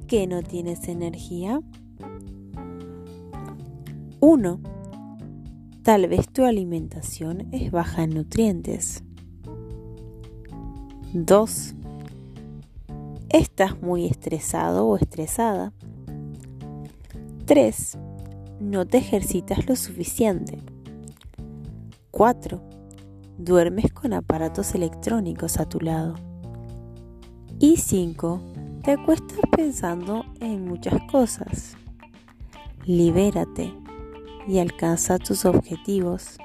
qué no tienes energía? 1. Tal vez tu alimentación es baja en nutrientes. 2. Estás muy estresado o estresada. 3. No te ejercitas lo suficiente. 4. Duermes con aparatos electrónicos a tu lado. Y 5. Te acuestas pensando en muchas cosas. Libérate y alcanza tus objetivos.